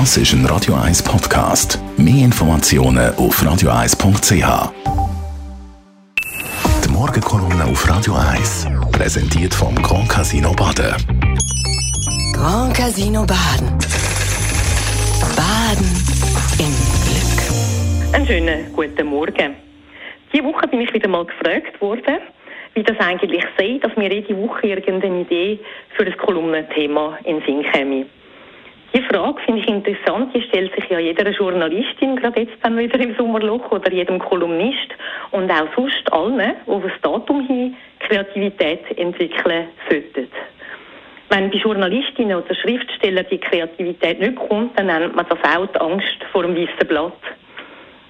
Das ist ein Radio 1 Podcast. Mehr Informationen auf radio1.ch. Die Morgenkolumne auf Radio 1 präsentiert vom Grand Casino Baden. Grand Casino Baden. Baden im Glück. Einen schönen guten Morgen. Diese Woche bin ich wieder mal gefragt worden, wie das eigentlich sei, dass mir jede Woche irgendeine Idee für das Kolumnenthema in den Sinn käme. Die Frage finde ich interessant, die stellt sich ja jeder Journalistin, gerade jetzt dann wieder im Sommerloch, oder jedem Kolumnist und auch sonst allen, die auf das Datum hin Kreativität entwickeln sollten. Wenn bei Journalistinnen oder Schriftstellern die Kreativität nicht kommt, dann nennt man das auch die Angst vor dem weißen Blatt.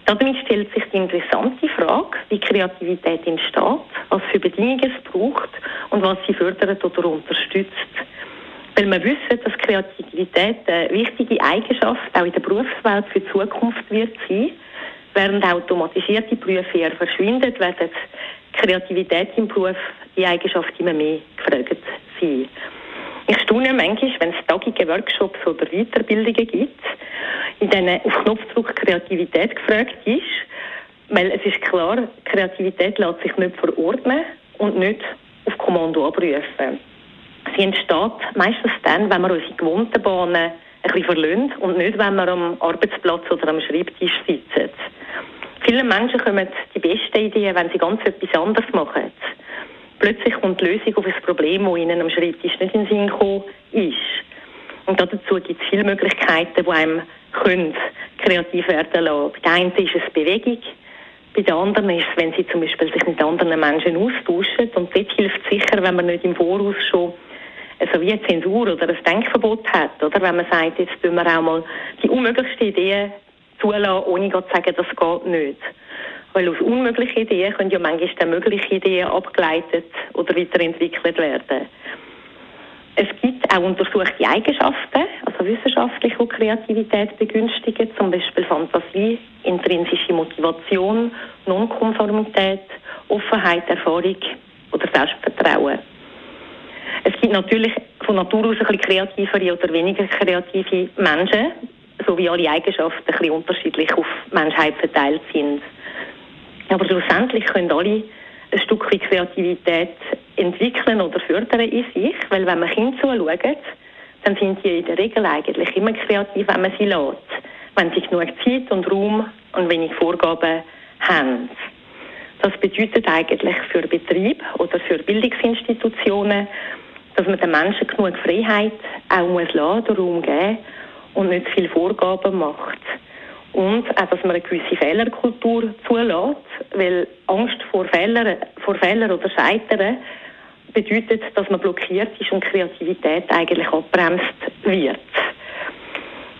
Damit stellt sich die interessante Frage, wie Kreativität entsteht, was für Bedingungen es braucht und was sie fördert oder unterstützt. Weil wir wissen, dass Kreativität eine wichtige Eigenschaft auch in der Berufswelt für die Zukunft wird sein. Während automatisierte Berufe eher verschwinden, werden Kreativität im Beruf die Eigenschaft immer mehr gefragt sein. Ich staune manchmal, wenn es Tagungen, Workshops oder Weiterbildungen gibt, in denen auf Knopfdruck Kreativität gefragt ist, weil es ist klar, Kreativität lässt sich nicht verordnen und nicht auf Kommando abrufen. Sie entsteht meistens dann, wenn wir unsere gewohnten Bahnen ein bisschen verlassen und nicht, wenn wir am Arbeitsplatz oder am Schreibtisch sitzen. Viele Menschen kommen die besten Ideen, wenn sie ganz etwas anderes machen. Plötzlich kommt die Lösung auf ein Problem, das ihnen am Schreibtisch nicht in den Sinn gekommen ist. Und dazu gibt es viele Möglichkeiten, die einem können kreativ werden lassen. Bei der einen ist es Bewegung, bei den anderen ist es, wenn sie zum Beispiel sich mit anderen Menschen austauschen. Und dort hilft es sicher, wenn man nicht im Voraus schon so wie eine Zensur oder ein Denkverbot hat. Oder wenn man sagt, jetzt tun wir auch mal die unmöglichsten Ideen zulassen, ohne zu sagen, das geht nicht. Weil aus unmöglichen Ideen können ja manchmal mögliche Ideen abgeleitet oder weiterentwickelt werden. Es gibt auch untersuchte Eigenschaften, also wissenschaftlich, die Kreativität begünstigen, zum Beispiel Fantasie, intrinsische Motivation, Nonkonformität, Offenheit, Erfahrung oder Selbstvertrauen. Es gibt natürlich von Natur aus ein bisschen kreativere oder weniger kreative Menschen, so wie alle Eigenschaften ein bisschen unterschiedlich auf Menschheit verteilt sind. Aber schlussendlich können alle ein Stück Kreativität entwickeln oder fördern in sich, weil wenn man Kinder zuschaut, dann sind die in der Regel eigentlich immer kreativ, wenn man sie lässt, wenn sie genug Zeit und Raum und wenig Vorgaben haben. Das bedeutet eigentlich für Betrieb oder für Bildungsinstitutionen, dass man den Menschen genug Freiheit auch muss lassen, Raum geben und nicht viel Vorgaben macht. Und auch, dass man eine gewisse Fehlerkultur zulässt, weil Angst vor Fehlern, vor Fehlern oder Scheitern bedeutet, dass man blockiert ist und Kreativität eigentlich abbremst wird.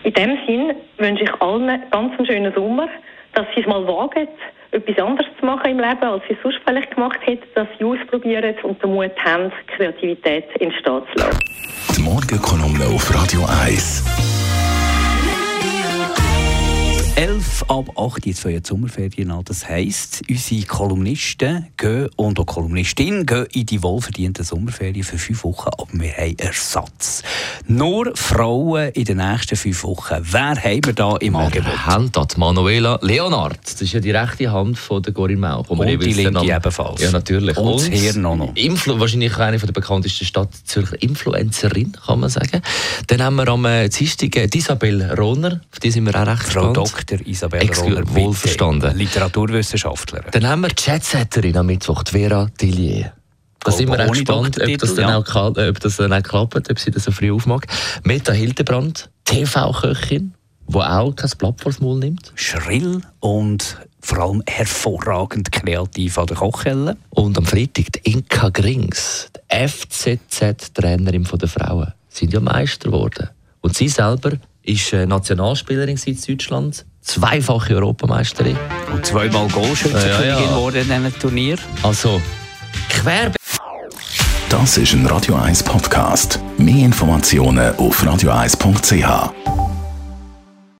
In dem Sinn wünsche ich allen ganz einen schönen Sommer, dass sie es mal wagen, etwas anderes zu machen im Leben, als sie es sonst vielleicht gemacht hätten, dass sie ausprobieren und den Mut haben, Kreativität entstehen zu lassen. Die Morgenkolumne auf Radio 1. 11 ab 8 jetzt für die Sommerferien an. Das heisst, unsere Kolumnisten gehen und auch Kolumnistinnen gehen in die wohlverdienten Sommerferien für fünf Wochen, aber wir haben Ersatz. Nur Frauen in den nächsten fünf Wochen. Wer haben wir da im Angebot? Wir haben da Manuela Leonard. Das ist ja die rechte Hand von der Corinne Mauch. Und die linke ebenfalls. Ja, natürlich. Und, und das Hirn noch. Influ wahrscheinlich eine der bekanntesten Stadt Zürcher Influencerin, kann man sagen. Dann haben wir am äh, Dienstag äh, Isabel Rohner. Auf die sind wir auch recht Frau gespannt. Dr. Isabel Roller. Wohlverstanden. Literaturwissenschaftlerin. Dann haben wir die Jetsetterin am Mittwoch, die Vera Tillier. Da sind wir auch gespannt, ob das, dann auch, ob das dann auch klappt, ob sie das so früh aufmacht. Meta Hildebrand, TV-Köchin, die auch kein Blatt vors Maul nimmt. Schrill und vor allem hervorragend kreativ an der Kochhelle. Und am Freitag die Inka Grings, die FCZ-Trainerin der Frauen, sind ja Meister geworden. Und sie selber ist Nationalspielerin in Deutschland, zweifache Europameisterin. Und zweimal Goalschützerin Ja, ja, ja. geworden in diesem Turnier. Also, quer Das ist ein Radio 1 Podcast. Mehr Informationen auf radio1.ch.